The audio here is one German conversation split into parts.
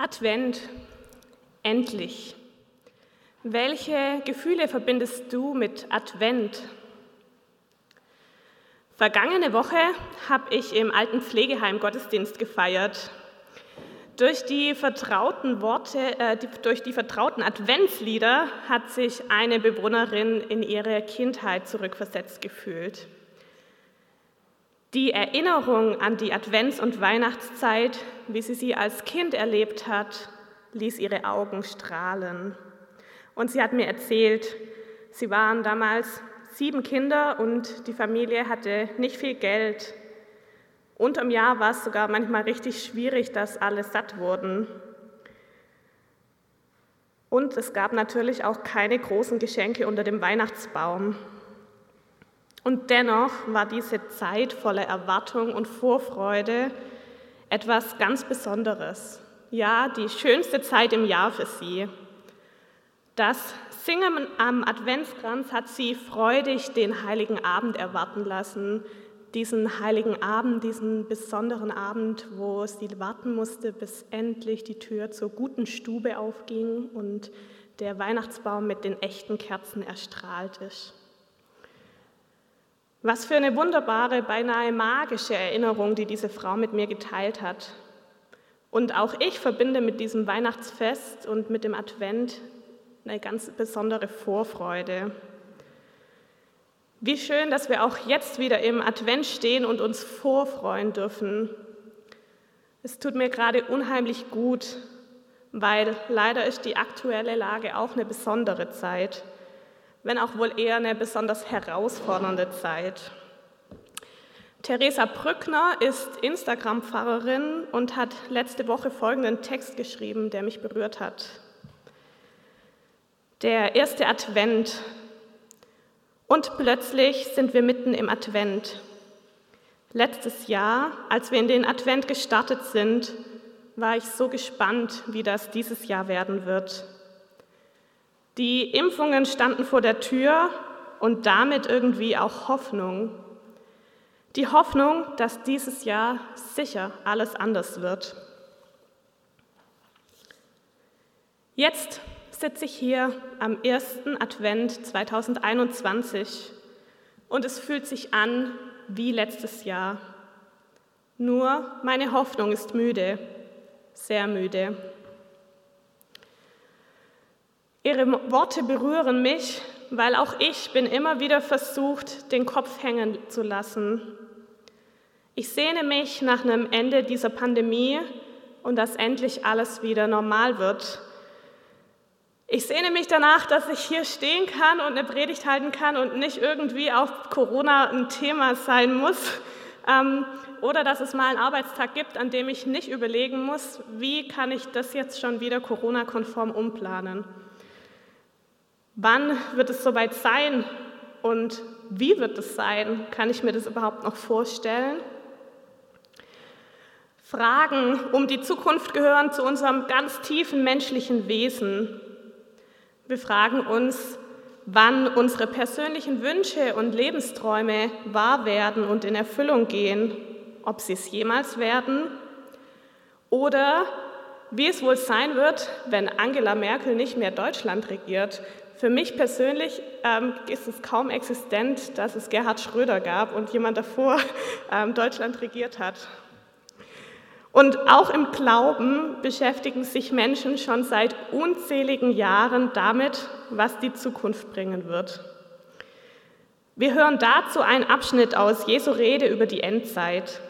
Advent, endlich. Welche Gefühle verbindest du mit Advent? Vergangene Woche habe ich im alten Pflegeheim Gottesdienst gefeiert. Durch die vertrauten Worte, äh, die, durch die vertrauten Adventslieder hat sich eine Bewohnerin in ihre Kindheit zurückversetzt gefühlt. Die Erinnerung an die Advents- und Weihnachtszeit, wie sie sie als Kind erlebt hat, ließ ihre Augen strahlen. Und sie hat mir erzählt, sie waren damals sieben Kinder und die Familie hatte nicht viel Geld. Unterm Jahr war es sogar manchmal richtig schwierig, dass alle satt wurden. Und es gab natürlich auch keine großen Geschenke unter dem Weihnachtsbaum. Und dennoch war diese Zeit voller Erwartung und Vorfreude etwas ganz Besonderes. Ja, die schönste Zeit im Jahr für sie. Das Singen am Adventskranz hat sie freudig den heiligen Abend erwarten lassen. Diesen heiligen Abend, diesen besonderen Abend, wo sie warten musste, bis endlich die Tür zur guten Stube aufging und der Weihnachtsbaum mit den echten Kerzen erstrahlt ist. Was für eine wunderbare, beinahe magische Erinnerung, die diese Frau mit mir geteilt hat. Und auch ich verbinde mit diesem Weihnachtsfest und mit dem Advent eine ganz besondere Vorfreude. Wie schön, dass wir auch jetzt wieder im Advent stehen und uns vorfreuen dürfen. Es tut mir gerade unheimlich gut, weil leider ist die aktuelle Lage auch eine besondere Zeit wenn auch wohl eher eine besonders herausfordernde Zeit. Theresa Brückner ist Instagram-Pfarrerin und hat letzte Woche folgenden Text geschrieben, der mich berührt hat. Der erste Advent. Und plötzlich sind wir mitten im Advent. Letztes Jahr, als wir in den Advent gestartet sind, war ich so gespannt, wie das dieses Jahr werden wird. Die Impfungen standen vor der Tür und damit irgendwie auch Hoffnung. Die Hoffnung, dass dieses Jahr sicher alles anders wird. Jetzt sitze ich hier am ersten Advent 2021 und es fühlt sich an wie letztes Jahr. Nur meine Hoffnung ist müde, sehr müde. Ihre Worte berühren mich, weil auch ich bin immer wieder versucht, den Kopf hängen zu lassen. Ich sehne mich nach einem Ende dieser Pandemie und dass endlich alles wieder normal wird. Ich sehne mich danach, dass ich hier stehen kann und eine Predigt halten kann und nicht irgendwie auf Corona ein Thema sein muss. Ähm, oder dass es mal einen Arbeitstag gibt, an dem ich nicht überlegen muss, wie kann ich das jetzt schon wieder Corona-konform umplanen. Wann wird es soweit sein und wie wird es sein? Kann ich mir das überhaupt noch vorstellen? Fragen um die Zukunft gehören zu unserem ganz tiefen menschlichen Wesen. Wir fragen uns, wann unsere persönlichen Wünsche und Lebensträume wahr werden und in Erfüllung gehen, ob sie es jemals werden oder wie es wohl sein wird, wenn Angela Merkel nicht mehr Deutschland regiert, für mich persönlich ähm, ist es kaum existent, dass es Gerhard Schröder gab und jemand davor ähm, Deutschland regiert hat. Und auch im Glauben beschäftigen sich Menschen schon seit unzähligen Jahren damit, was die Zukunft bringen wird. Wir hören dazu einen Abschnitt aus Jesu Rede über die Endzeit.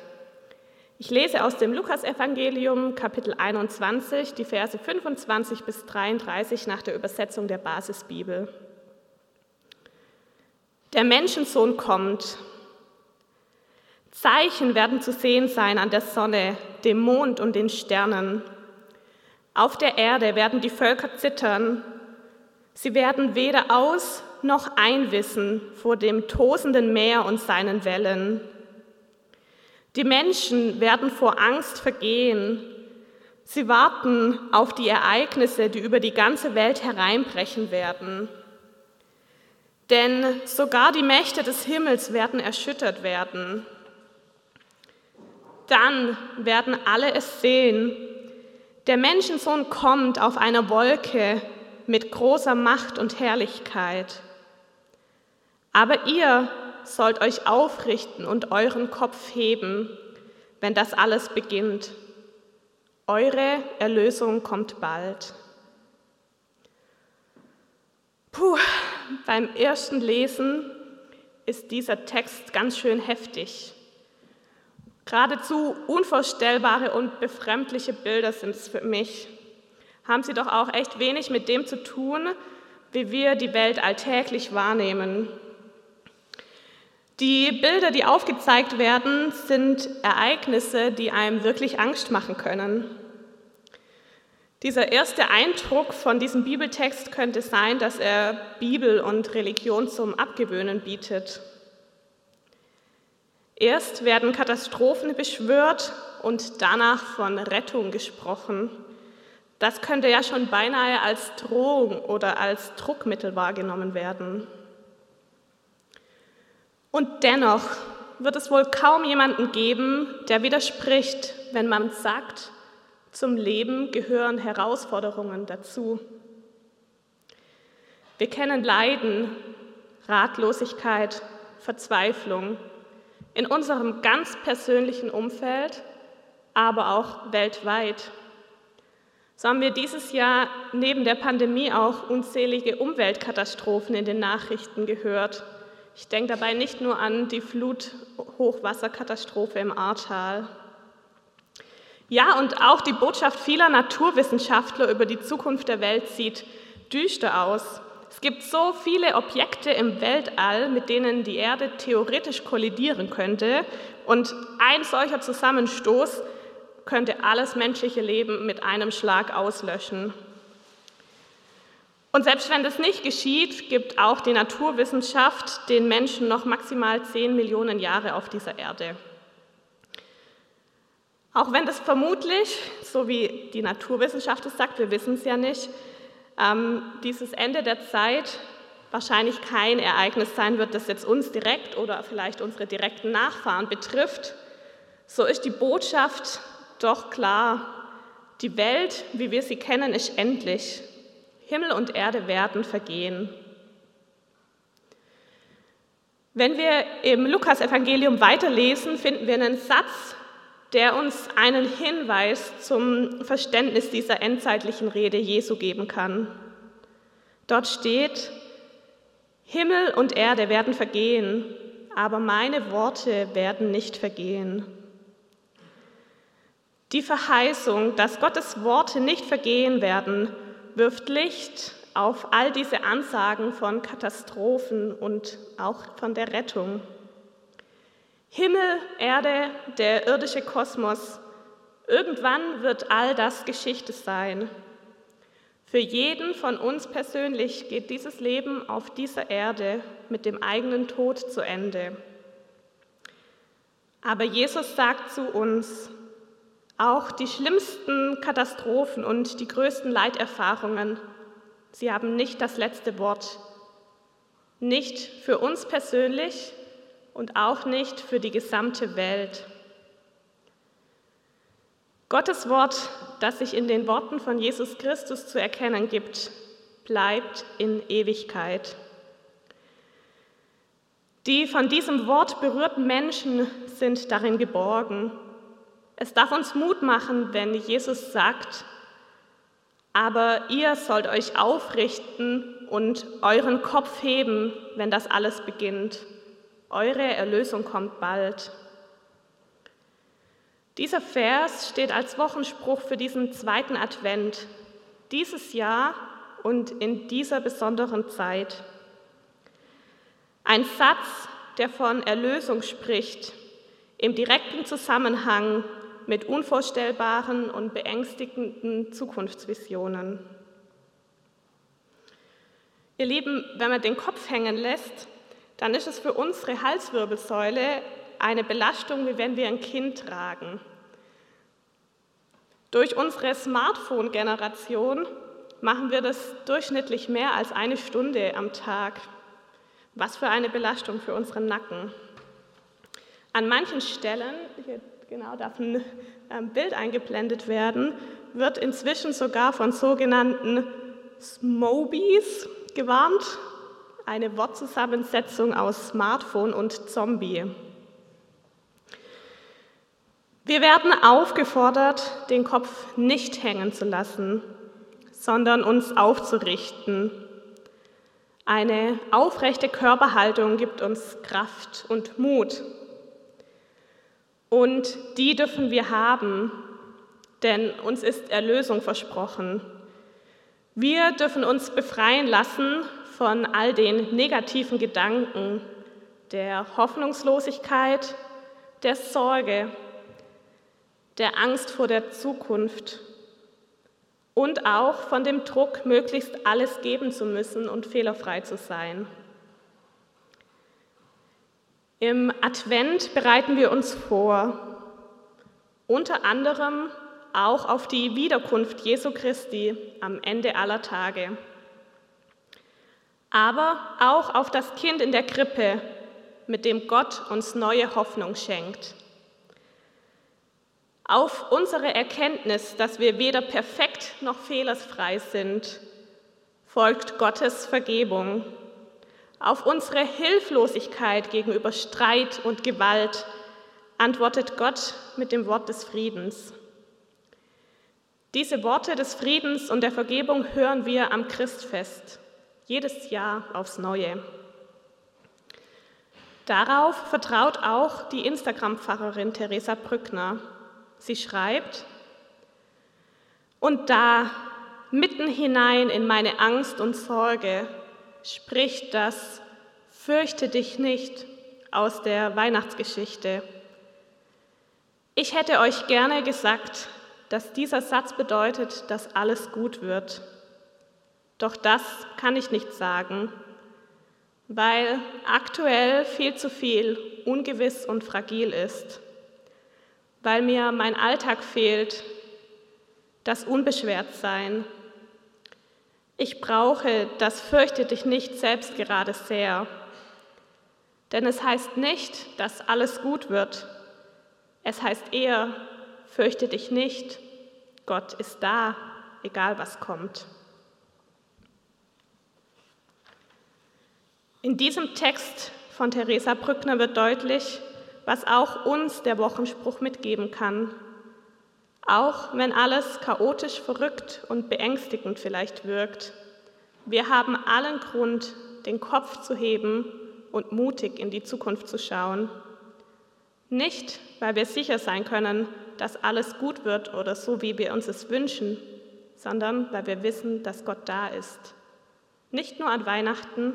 Ich lese aus dem Lukasevangelium Kapitel 21 die Verse 25 bis 33 nach der Übersetzung der Basisbibel. Der Menschensohn kommt. Zeichen werden zu sehen sein an der Sonne, dem Mond und den Sternen. Auf der Erde werden die Völker zittern. Sie werden weder aus noch einwissen vor dem tosenden Meer und seinen Wellen. Die Menschen werden vor Angst vergehen. Sie warten auf die Ereignisse, die über die ganze Welt hereinbrechen werden. Denn sogar die Mächte des Himmels werden erschüttert werden. Dann werden alle es sehen, Der Menschensohn kommt auf einer Wolke mit großer Macht und Herrlichkeit. Aber ihr sollt euch aufrichten und euren Kopf heben, wenn das alles beginnt. Eure Erlösung kommt bald. Puh, beim ersten Lesen ist dieser Text ganz schön heftig. Geradezu unvorstellbare und befremdliche Bilder sind es für mich. Haben sie doch auch echt wenig mit dem zu tun, wie wir die Welt alltäglich wahrnehmen. Die Bilder, die aufgezeigt werden, sind Ereignisse, die einem wirklich Angst machen können. Dieser erste Eindruck von diesem Bibeltext könnte sein, dass er Bibel und Religion zum Abgewöhnen bietet. Erst werden Katastrophen beschwört und danach von Rettung gesprochen. Das könnte ja schon beinahe als Drohung oder als Druckmittel wahrgenommen werden. Und dennoch wird es wohl kaum jemanden geben, der widerspricht, wenn man sagt, zum Leben gehören Herausforderungen dazu. Wir kennen Leiden, Ratlosigkeit, Verzweiflung, in unserem ganz persönlichen Umfeld, aber auch weltweit. So haben wir dieses Jahr neben der Pandemie auch unzählige Umweltkatastrophen in den Nachrichten gehört. Ich denke dabei nicht nur an die Flut-Hochwasserkatastrophe im Ahrtal. Ja, und auch die Botschaft vieler Naturwissenschaftler über die Zukunft der Welt sieht düster aus. Es gibt so viele Objekte im Weltall, mit denen die Erde theoretisch kollidieren könnte. Und ein solcher Zusammenstoß könnte alles menschliche Leben mit einem Schlag auslöschen. Und selbst wenn das nicht geschieht, gibt auch die Naturwissenschaft den Menschen noch maximal 10 Millionen Jahre auf dieser Erde. Auch wenn das vermutlich, so wie die Naturwissenschaft es sagt, wir wissen es ja nicht, ähm, dieses Ende der Zeit wahrscheinlich kein Ereignis sein wird, das jetzt uns direkt oder vielleicht unsere direkten Nachfahren betrifft, so ist die Botschaft doch klar, die Welt, wie wir sie kennen, ist endlich. Himmel und Erde werden vergehen. Wenn wir im Lukas-Evangelium weiterlesen, finden wir einen Satz, der uns einen Hinweis zum Verständnis dieser endzeitlichen Rede Jesu geben kann. Dort steht, Himmel und Erde werden vergehen, aber meine Worte werden nicht vergehen. Die Verheißung, dass Gottes Worte nicht vergehen werden, wirft Licht auf all diese Ansagen von Katastrophen und auch von der Rettung. Himmel, Erde, der irdische Kosmos, irgendwann wird all das Geschichte sein. Für jeden von uns persönlich geht dieses Leben auf dieser Erde mit dem eigenen Tod zu Ende. Aber Jesus sagt zu uns, auch die schlimmsten Katastrophen und die größten Leiterfahrungen, sie haben nicht das letzte Wort. Nicht für uns persönlich, und auch nicht für die gesamte Welt. Gottes Wort, das sich in den Worten von Jesus Christus zu erkennen gibt, bleibt in Ewigkeit. Die von diesem Wort berührten Menschen sind darin geborgen. Es darf uns Mut machen, wenn Jesus sagt, aber ihr sollt euch aufrichten und euren Kopf heben, wenn das alles beginnt. Eure Erlösung kommt bald. Dieser Vers steht als Wochenspruch für diesen zweiten Advent, dieses Jahr und in dieser besonderen Zeit. Ein Satz, der von Erlösung spricht, im direkten Zusammenhang mit unvorstellbaren und beängstigenden Zukunftsvisionen. Ihr Lieben, wenn man den Kopf hängen lässt, dann ist es für unsere Halswirbelsäule eine Belastung, wie wenn wir ein Kind tragen. Durch unsere Smartphone-Generation machen wir das durchschnittlich mehr als eine Stunde am Tag. Was für eine Belastung für unseren Nacken. An manchen Stellen, hier genau darf ein ähm, Bild eingeblendet werden, wird inzwischen sogar von sogenannten Smobies gewarnt, eine Wortzusammensetzung aus Smartphone und Zombie. Wir werden aufgefordert, den Kopf nicht hängen zu lassen, sondern uns aufzurichten. Eine aufrechte Körperhaltung gibt uns Kraft und Mut. Und die dürfen wir haben, denn uns ist Erlösung versprochen. Wir dürfen uns befreien lassen von all den negativen Gedanken, der Hoffnungslosigkeit, der Sorge, der Angst vor der Zukunft und auch von dem Druck, möglichst alles geben zu müssen und fehlerfrei zu sein. Im Advent bereiten wir uns vor, unter anderem auch auf die Wiederkunft Jesu Christi am Ende aller Tage, aber auch auf das Kind in der Krippe, mit dem Gott uns neue Hoffnung schenkt. Auf unsere Erkenntnis, dass wir weder perfekt noch fehlersfrei sind, folgt Gottes Vergebung. Auf unsere Hilflosigkeit gegenüber Streit und Gewalt antwortet Gott mit dem Wort des Friedens. Diese Worte des Friedens und der Vergebung hören wir am Christfest, jedes Jahr aufs Neue. Darauf vertraut auch die Instagram-Pfarrerin Theresa Brückner. Sie schreibt, und da, mitten hinein in meine Angst und Sorge, spricht das Fürchte dich nicht aus der Weihnachtsgeschichte. Ich hätte euch gerne gesagt, dass dieser Satz bedeutet, dass alles gut wird. Doch das kann ich nicht sagen, weil aktuell viel zu viel ungewiss und fragil ist, weil mir mein Alltag fehlt, das Unbeschwertsein, ich brauche das fürchte dich nicht selbst gerade sehr. Denn es heißt nicht, dass alles gut wird. Es heißt eher, fürchte dich nicht, Gott ist da, egal was kommt. In diesem Text von Theresa Brückner wird deutlich, was auch uns der Wochenspruch mitgeben kann, auch wenn alles chaotisch, verrückt und beängstigend vielleicht wirkt. Wir haben allen Grund, den Kopf zu heben und mutig in die Zukunft zu schauen. Nicht, weil wir sicher sein können, dass alles gut wird oder so, wie wir uns es wünschen, sondern weil wir wissen, dass Gott da ist. Nicht nur an Weihnachten,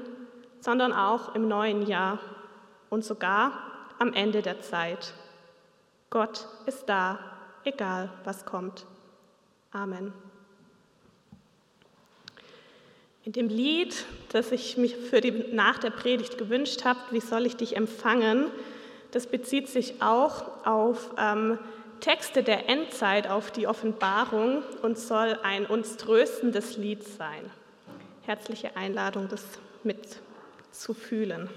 sondern auch im neuen Jahr und sogar am Ende der Zeit. Gott ist da egal was kommt. Amen. In dem Lied, das ich mich für die nach der Predigt gewünscht habe, wie soll ich dich empfangen, das bezieht sich auch auf ähm, Texte der Endzeit, auf die Offenbarung und soll ein uns tröstendes Lied sein. Herzliche Einladung, das mitzufühlen.